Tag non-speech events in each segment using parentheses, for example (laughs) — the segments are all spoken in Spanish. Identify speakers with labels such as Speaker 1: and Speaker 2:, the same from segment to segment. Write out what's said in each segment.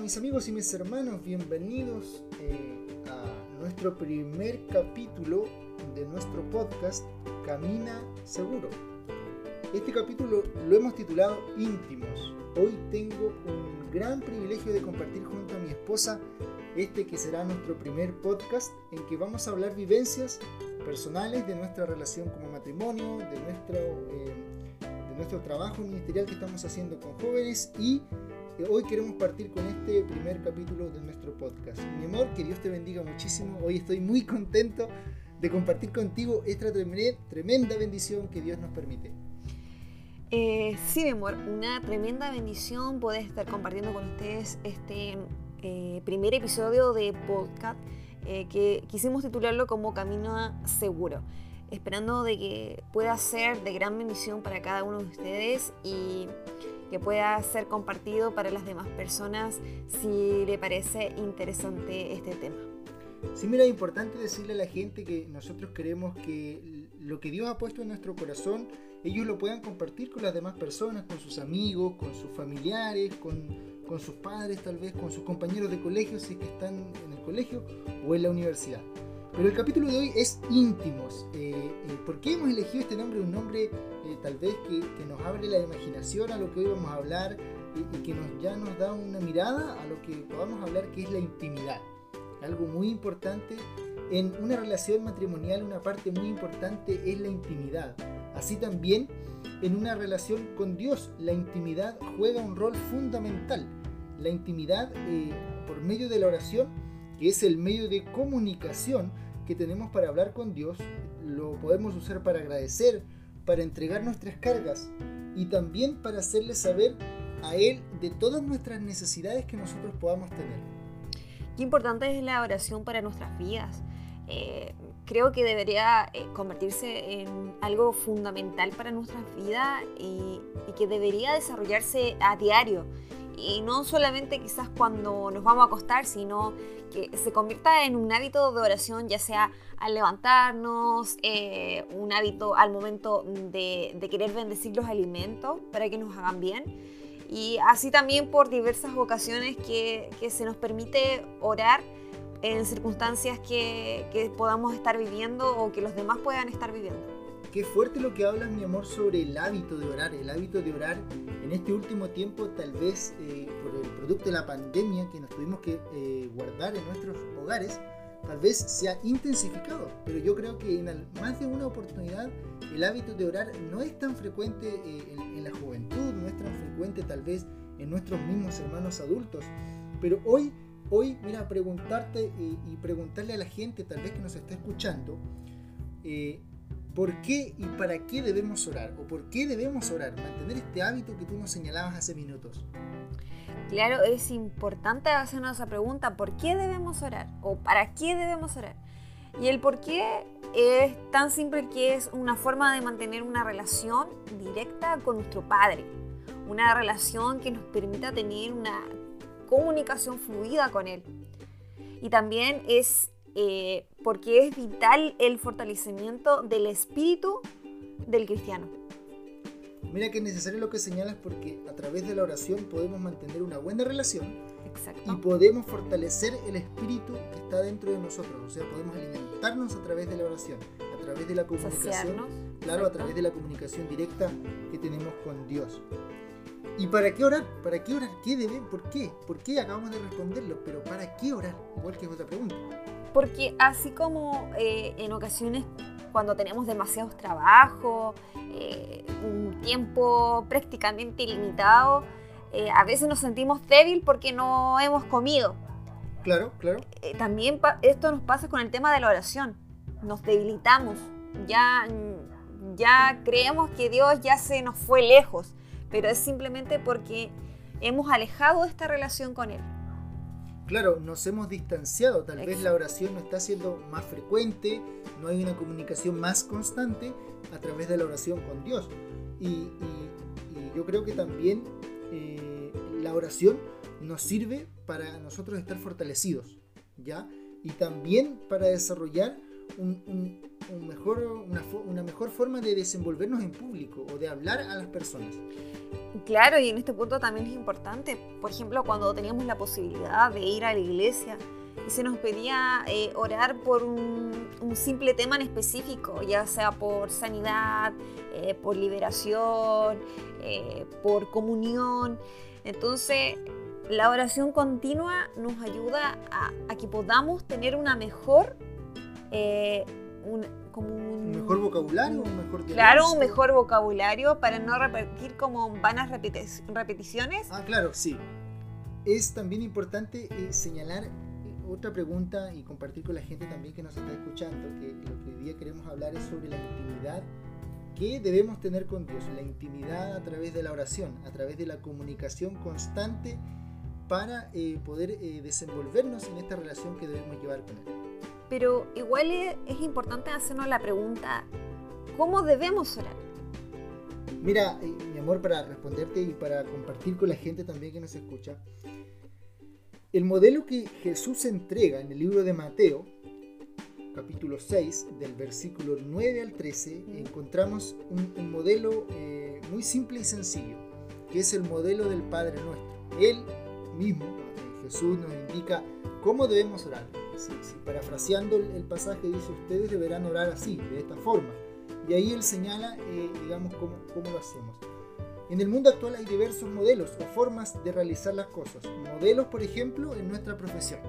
Speaker 1: Mis amigos y mis hermanos, bienvenidos eh, a nuestro primer capítulo de nuestro podcast Camina Seguro. Este capítulo lo hemos titulado Íntimos. Hoy tengo un gran privilegio de compartir junto a mi esposa este que será nuestro primer podcast en que vamos a hablar vivencias personales de nuestra relación como matrimonio, de nuestro, eh, de nuestro trabajo ministerial que estamos haciendo con jóvenes y hoy queremos partir con este primer capítulo de nuestro podcast. Mi amor, que Dios te bendiga muchísimo. Hoy estoy muy contento de compartir contigo esta tremenda bendición que Dios nos permite.
Speaker 2: Eh, sí, mi amor, una tremenda bendición poder estar compartiendo con ustedes este eh, primer episodio de podcast eh, que quisimos titularlo como Camino Seguro, esperando de que pueda ser de gran bendición para cada uno de ustedes y que pueda ser compartido para las demás personas si le parece interesante este tema.
Speaker 1: Sí, mira, es importante decirle a la gente que nosotros queremos que lo que Dios ha puesto en nuestro corazón, ellos lo puedan compartir con las demás personas, con sus amigos, con sus familiares, con, con sus padres tal vez, con sus compañeros de colegio si es que están en el colegio o en la universidad. Pero el capítulo de hoy es íntimos. Eh, eh, ¿Por qué hemos elegido este nombre? Un nombre eh, tal vez que, nos abre la imaginación a lo que hoy vamos a hablar y, que nos, ya nos da una mirada a lo que podamos hablar que es la intimidad. Algo muy importante en una relación matrimonial, una parte muy importante es la intimidad. Así también en una relación con Dios, la intimidad juega un rol fundamental. La intimidad por medio de la oración, que es el medio de comunicación, que tenemos para hablar con Dios lo podemos usar para agradecer, para entregar nuestras cargas y también para hacerle saber a Él de todas nuestras necesidades que nosotros podamos tener.
Speaker 2: Qué importante es la oración para nuestras vidas. Eh, creo que debería eh, convertirse en algo fundamental para nuestras vidas y, y que debería desarrollarse a diario y no solamente quizás cuando nos vamos a acostar, sino que se convierta en un hábito de oración, ya sea al levantarnos, eh, un hábito al momento de, querer bendecir los alimentos para que nos hagan bien. Y así también por diversas ocasiones que, se nos permite orar en circunstancias que, que podamos estar viviendo o que los demás puedan estar viviendo.
Speaker 1: Qué fuerte lo que hablas, mi amor, sobre el hábito de orar. El hábito de orar en este último tiempo, tal vez eh, por el producto de la pandemia que nos tuvimos que eh, guardar en nuestros hogares, tal vez se ha intensificado. Pero yo creo que en más de una oportunidad el hábito de orar no es tan frecuente eh, en, la juventud, no es tan frecuente tal vez en nuestros mismos hermanos adultos. Pero hoy, hoy, mira, preguntarte y preguntarle a la gente tal vez que nos está escuchando, ¿Por qué y para qué debemos orar? ¿O por qué debemos orar? Mantener este hábito que tú nos señalabas hace minutos.
Speaker 2: Claro, es importante hacernos esa pregunta, ¿por qué debemos orar? ¿O para qué debemos orar? Y el por qué es tan simple que es una forma de mantener una relación directa con nuestro Padre. Una relación que nos permita tener una comunicación fluida con Él. Y también es eh, porque es vital el fortalecimiento del espíritu del cristiano.
Speaker 1: Mira que es necesario lo que señalas porque a través de la oración podemos mantener una buena relación y podemos fortalecer el espíritu que está dentro de nosotros. O sea, podemos alimentarnos a través de la oración, a través de la comunicación, claro, a través de la comunicación directa que tenemos con Dios. ¿Y para qué orar? ¿Para qué orar? ¿Qué debe? ¿Por qué? ¿Por qué? Acabamos de responderlo, pero ¿para qué orar? Igual que es otra pregunta.
Speaker 2: Porque así como eh, en ocasiones cuando tenemos demasiados trabajos, eh, un tiempo prácticamente ilimitado, eh, a veces nos sentimos débil porque no hemos comido.
Speaker 1: Claro, claro.
Speaker 2: también esto nos pasa con el tema de la oración. Nos debilitamos. Ya, ya creemos que Dios ya se nos fue lejos, pero es simplemente porque hemos alejado esta relación con Él
Speaker 1: claro, nos hemos distanciado, tal vez la oración no está siendo más frecuente, no hay una comunicación más constante a través de la oración con Dios. Y, yo creo que también eh, la oración nos sirve para nosotros estar fortalecidos, ¿ya? Y también para desarrollar un, mejor, una, una mejor forma de desenvolvernos en público o de hablar a las personas.
Speaker 2: Claro, y en este punto también es importante, por ejemplo, cuando teníamos la posibilidad de ir a la iglesia y se nos pedía eh, orar por un, simple tema en específico, ya sea por sanidad, eh, por liberación, eh, por comunión. Entonces, la oración continua nos ayuda a, que podamos tener una mejor...
Speaker 1: Un, como un, mejor vocabulario, un mejor
Speaker 2: Claro, un mejor vocabulario para no repetir como vanas repeticiones.
Speaker 1: Ah, claro, sí. Es también importante señalar otra pregunta y compartir con la gente también que nos está escuchando, que lo que hoy día queremos hablar es sobre la intimidad que debemos tener con Dios, la intimidad a través de la oración, a través de la comunicación constante para eh, poder eh, desenvolvernos en esta relación que debemos llevar con Él.
Speaker 2: Pero igual es importante hacernos la pregunta, ¿cómo debemos orar?
Speaker 1: Mira, eh, mi amor, para responderte y para compartir con la gente también que nos escucha, el modelo que Jesús entrega en el libro de Mateo, capítulo 6, del versículo 9 al 13, encontramos un, modelo eh, muy simple y sencillo, que es el modelo del Padre nuestro. Él mismo, Jesús, nos indica cómo debemos orar. Parafraseando el, pasaje dice, ustedes deberán orar así, de esta forma. Y ahí él señala, eh, digamos, cómo, cómo lo hacemos. En el mundo actual hay diversos modelos o formas de realizar las cosas. Modelos, por ejemplo, en nuestra profesión.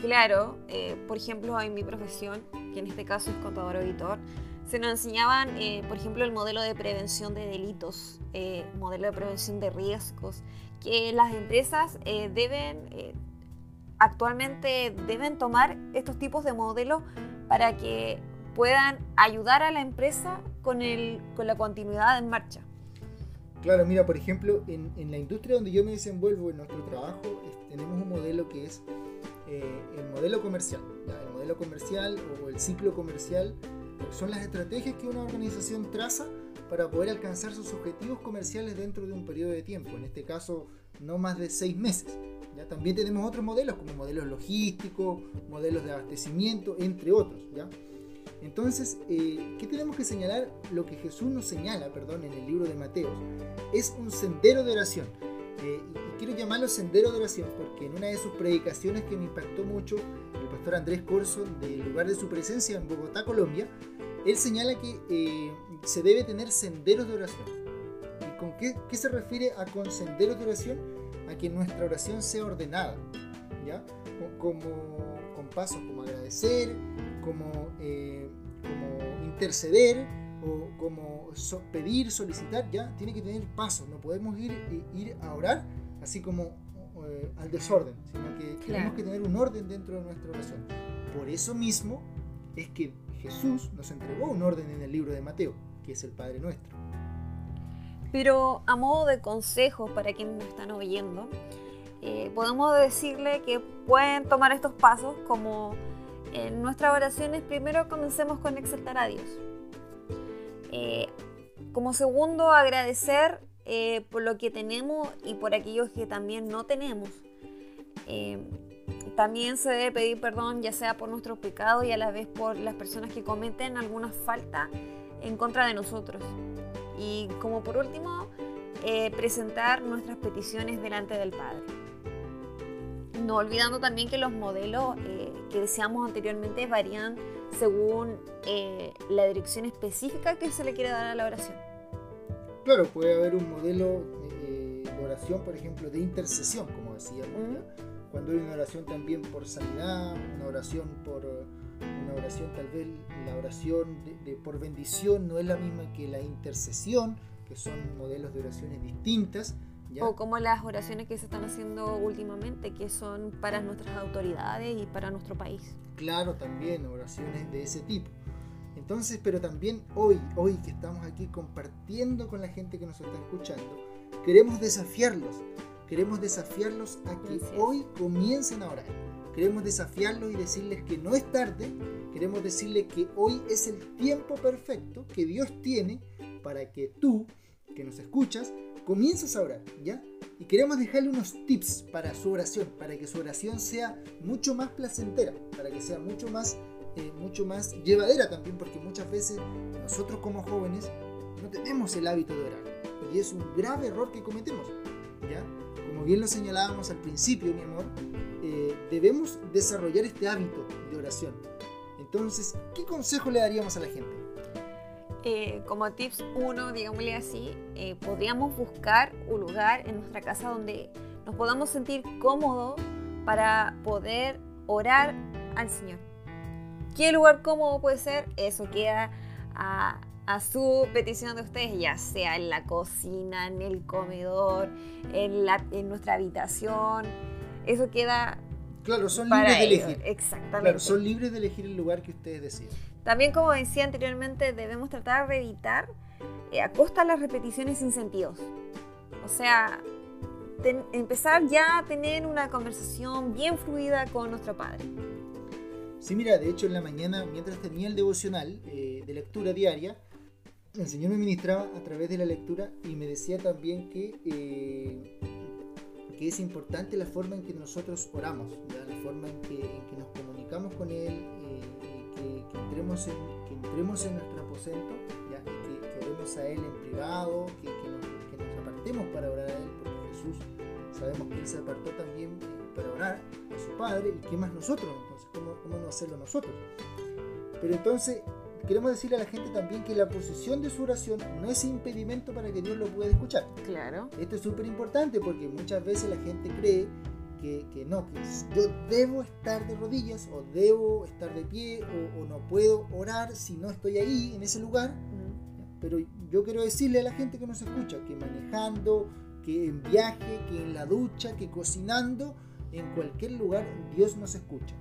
Speaker 2: Claro, eh, por ejemplo, en mi profesión, que en este caso es contador auditor, se nos enseñaban, eh, por ejemplo, el modelo de prevención de delitos, modelo de prevención de riesgos, que las empresas deben, actualmente deben tomar estos tipos de modelos para que puedan ayudar a la empresa con, la continuidad en marcha.
Speaker 1: Claro, mira, por ejemplo, en, la industria donde yo me desenvuelvo en nuestro trabajo, tenemos un modelo que es eh, el modelo comercial. El modelo comercial o el ciclo comercial son las estrategias que una organización traza para poder alcanzar sus objetivos comerciales dentro de un periodo de tiempo, en este caso no más de seis meses. También tenemos otros modelos como modelos logísticos, modelos de abastecimiento, entre otros. ¿ya? Entonces, eh, ¿qué tenemos que señalar? Lo que Jesús nos señala, perdón, en el libro de Mateo, es un sendero de oración. Eh, y quiero llamarlo sendero de oración porque en una de sus predicaciones que me impactó mucho, el pastor Andrés Corso, del lugar de su presencia en Bogotá, Colombia, él señala que eh, se debe tener senderos de oración. ¿Y con qué, qué, se refiere a con senderos de oración? A que nuestra oración sea ordenada, ¿ya? Como, con pasos como agradecer, como, eh, como interceder o como pedir, solicitar, ya tiene que tener pasos. No podemos ir, ir a orar así como eh, al desorden, sino que tenemos que tener un orden dentro de nuestra oración. Por eso mismo es que Jesús nos entregó un orden en el libro de Mateo, que es el Padre Nuestro.
Speaker 2: Pero a modo de consejo para quienes nos están oyendo, eh, podemos decirle que pueden tomar estos pasos como en nuestras oraciones primero comencemos con exaltar a Dios. Eh, como segundo, agradecer eh, por lo que tenemos y por aquellos que también no tenemos. También se debe pedir perdón ya sea por nuestros pecados y a la vez por las personas que cometen alguna falta en contra de nosotros. Y como por último, presentar nuestras peticiones delante del Padre. No olvidando también que los modelos que decíamos anteriormente varían según eh, la dirección específica que se le quiere dar a la oración.
Speaker 1: Claro, puede haber un modelo de oración, por ejemplo, de intercesión, como decíamos. Cuando hay una oración también por sanidad, una oración por una oración tal vez la oración de, por bendición no es la misma que la intercesión, que son modelos de oraciones distintas.
Speaker 2: O como las oraciones que se están haciendo últimamente, que son para nuestras autoridades y para nuestro país.
Speaker 1: Claro, también oraciones de ese tipo. Entonces, pero también hoy, hoy que estamos aquí compartiendo con la gente que nos está escuchando, queremos desafiarlos. Queremos desafiarlos a que hoy comiencen a orar. Queremos desafiarlos y decirles que no es tarde. Queremos decirles que hoy es el tiempo perfecto que Dios tiene para que tú, que nos escuchas, comienzas a orar, ¿ya? Y queremos dejarle unos tips para su oración, para que su oración sea mucho más placentera, para que sea mucho más eh, mucho más llevadera también, porque muchas veces nosotros como jóvenes no tenemos el hábito de orar. Y es un grave error que cometemos. ¿ya? Como bien lo señalábamos al principio, mi amor, eh, debemos desarrollar este hábito de oración. Entonces, ¿qué consejo le daríamos a la gente?
Speaker 2: Eh, como tips uno, digámosle así, eh, podríamos buscar un lugar en nuestra casa donde nos podamos sentir cómodos para poder orar al Señor. ¿Qué lugar cómodo puede ser? Eso queda a, a su petición de ustedes, ya sea en la cocina, en el comedor, en, la, en nuestra habitación. Eso queda
Speaker 1: Claro, son libres de elegir.
Speaker 2: Exactamente.
Speaker 1: Claro, son libres de elegir el lugar que ustedes deciden.
Speaker 2: También, como decía anteriormente, debemos tratar de evitar eh, a costa las repeticiones sin sentidos. O sea, empezar ya a tener una conversación bien fluida con nuestro Padre.
Speaker 1: Sí, mira, de hecho en la mañana, mientras tenía el devocional eh, de lectura diaria, el Señor me ministraba a través de la lectura y me decía también que, eh, que es importante la forma en que nosotros oramos, la forma en que, nos comunicamos con Él, eh, que, entremos en, que entremos en nuestro aposento, ¿ya? que, oremos a Él en privado, que, nos, apartemos para orar a Él, porque Jesús sabemos que Él se apartó también eh, para orar a su Padre, y qué más nosotros, entonces, ¿cómo, cómo no hacerlo nosotros? Pero entonces queremos decirle a la gente también que la posición de su oración no es impedimento para que Dios lo pueda escuchar.
Speaker 2: Claro.
Speaker 1: Esto es súper importante porque muchas veces la gente cree que, que, no, que yo debo estar de rodillas o debo estar de pie o, no puedo orar si no estoy ahí en ese lugar. Pero yo quiero decirle a la gente que nos escucha que manejando, que en viaje, que en la ducha, que cocinando, en cualquier lugar Dios nos escucha.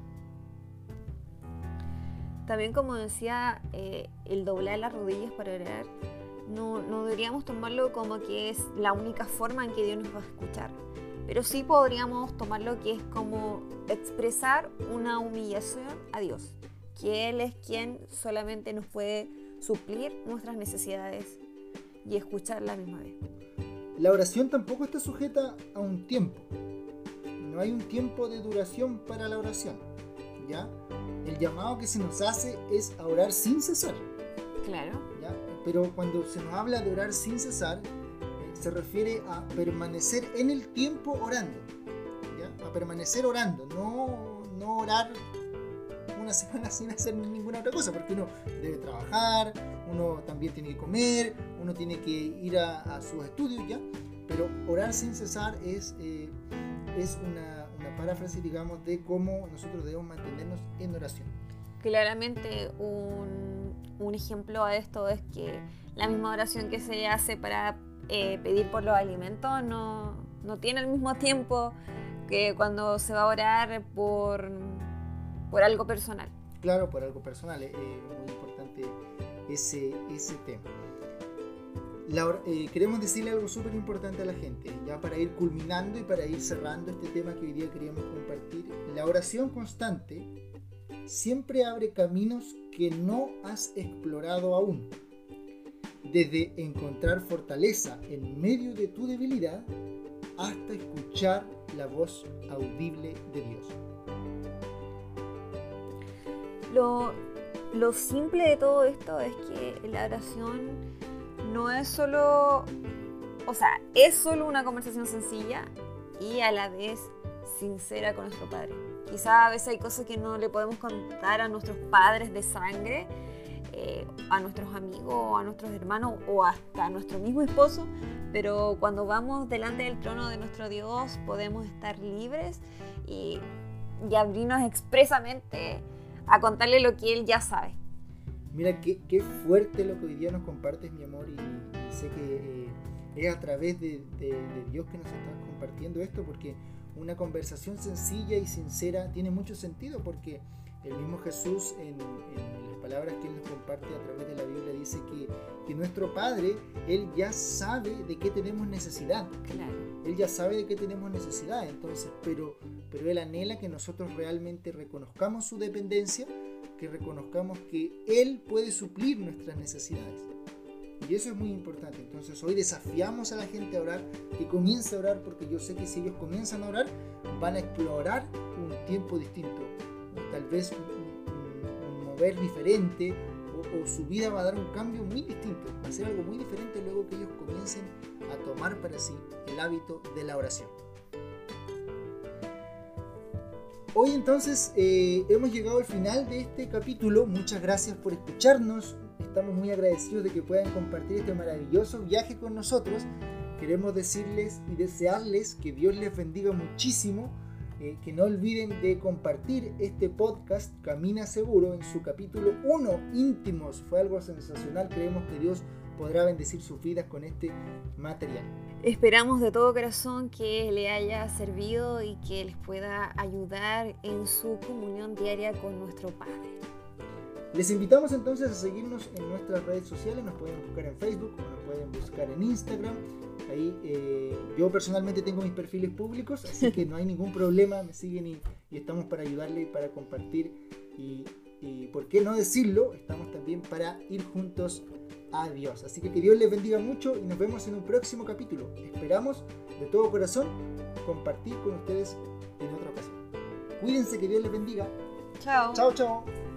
Speaker 2: También como decía, eh, el doblar las rodillas para orar, no, deberíamos tomarlo como que es la única forma en que Dios nos va a escuchar. Pero sí podríamos tomarlo que es como expresar una humillación a Dios, que Él es quien solamente nos puede suplir nuestras necesidades y escuchar la misma vez.
Speaker 1: La oración tampoco está sujeta a un tiempo. No hay un tiempo de duración para la oración. ¿Ya? el llamado que se nos hace es a orar sin cesar.
Speaker 2: Claro.
Speaker 1: Pero cuando se nos habla de orar sin cesar, eh, se refiere a permanecer en el tiempo orando. A permanecer orando, no, no orar una (laughs) semana sin hacer ninguna otra cosa, porque uno debe trabajar, uno también tiene que comer, uno tiene que ir a, sus estudios, ¿ya? Pero orar sin cesar es, eh, es una paráfrasis, digamos, de cómo nosotros debemos mantenernos en oración.
Speaker 2: Claramente un, un ejemplo a esto es que la misma oración que se hace para eh, pedir por los alimentos no, no, tiene el mismo tiempo que cuando se va a orar por, por algo personal.
Speaker 1: Claro, por algo personal, es muy importante ese, ese tema. Eh, queremos decirle algo súper importante a la gente, ya para ir culminando y para ir cerrando este tema que hoy día queríamos compartir. La oración constante siempre abre caminos que no has explorado aún. Desde encontrar fortaleza en medio de tu debilidad hasta escuchar la voz audible de Dios.
Speaker 2: Lo, lo simple de todo esto es que la oración no es solo, o sea, es solo una conversación sencilla y a la vez sincera con nuestro padre. Quizá a veces hay cosas que no le podemos contar a nuestros padres de sangre, eh, a nuestros amigos, a nuestros hermanos o hasta a nuestro mismo esposo, pero cuando vamos delante del trono de nuestro Dios podemos estar libres y, y abrirnos expresamente a contarle lo que Él ya sabe.
Speaker 1: Mira qué, qué, fuerte lo que hoy día nos compartes, mi amor, y, sé que eh, es a través de, Dios que nos estás compartiendo esto, porque una conversación sencilla y sincera tiene mucho sentido, porque el mismo Jesús en, las palabras que Él nos comparte a través de la Biblia dice que, que, nuestro Padre, Él ya sabe de qué tenemos necesidad.
Speaker 2: Claro.
Speaker 1: Él ya sabe de qué tenemos necesidad, entonces, pero, pero Él anhela que nosotros realmente reconozcamos su dependencia que reconozcamos que Él puede suplir nuestras necesidades. Y eso es muy importante. Entonces hoy desafiamos a la gente a orar, que comience a orar, porque yo sé que si ellos comienzan a orar, van a explorar un tiempo distinto. Tal vez un, ver diferente o, su vida va a dar un cambio muy distinto, va a ser algo muy diferente luego que ellos comiencen a tomar para sí el hábito de la oración. Hoy entonces eh, hemos llegado al final de este capítulo. Muchas gracias por escucharnos. Estamos muy agradecidos de que puedan compartir este maravilloso viaje con nosotros. Queremos decirles y desearles que Dios les bendiga muchísimo. Eh, que no olviden de compartir este podcast Camina Seguro en su capítulo 1, íntimos. Fue algo sensacional. Creemos que Dios podrá bendecir sus vidas con este material.
Speaker 2: Esperamos de todo corazón que le haya servido y que les pueda ayudar en su comunión diaria con nuestro Padre.
Speaker 1: Les invitamos entonces a seguirnos en nuestras redes sociales, nos pueden buscar en Facebook nos pueden buscar en Instagram. Ahí eh, yo personalmente tengo mis perfiles públicos, así que no hay ningún problema, me siguen y, estamos para ayudarle y para compartir y, y, por qué no decirlo, estamos también para ir juntos a Dios. Así que que Dios les bendiga mucho y nos vemos en un próximo capítulo. Esperamos de todo corazón compartir con ustedes en otra ocasión. Cuídense, que Dios les bendiga.
Speaker 2: Chao.
Speaker 1: Chao, chao.